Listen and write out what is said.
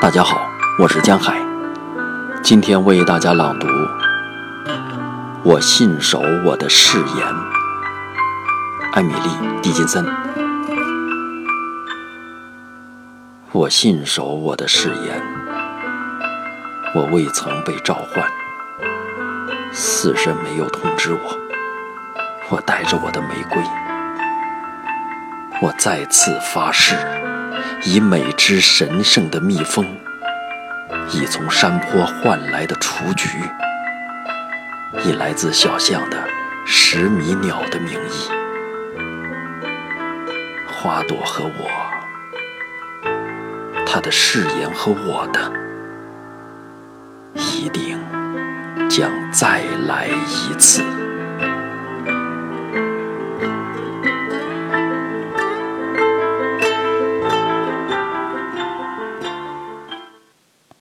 大家好，我是江海，今天为大家朗读《我信守我的誓言》。艾米丽·狄金森。我信守我的誓言，我未曾被召唤，死神没有通知我，我带着我的玫瑰，我再次发誓。以每只神圣的蜜蜂，以从山坡换来的雏菊，以来自小巷的十米鸟的名义，花朵和我，他的誓言和我的，一定将再来一次。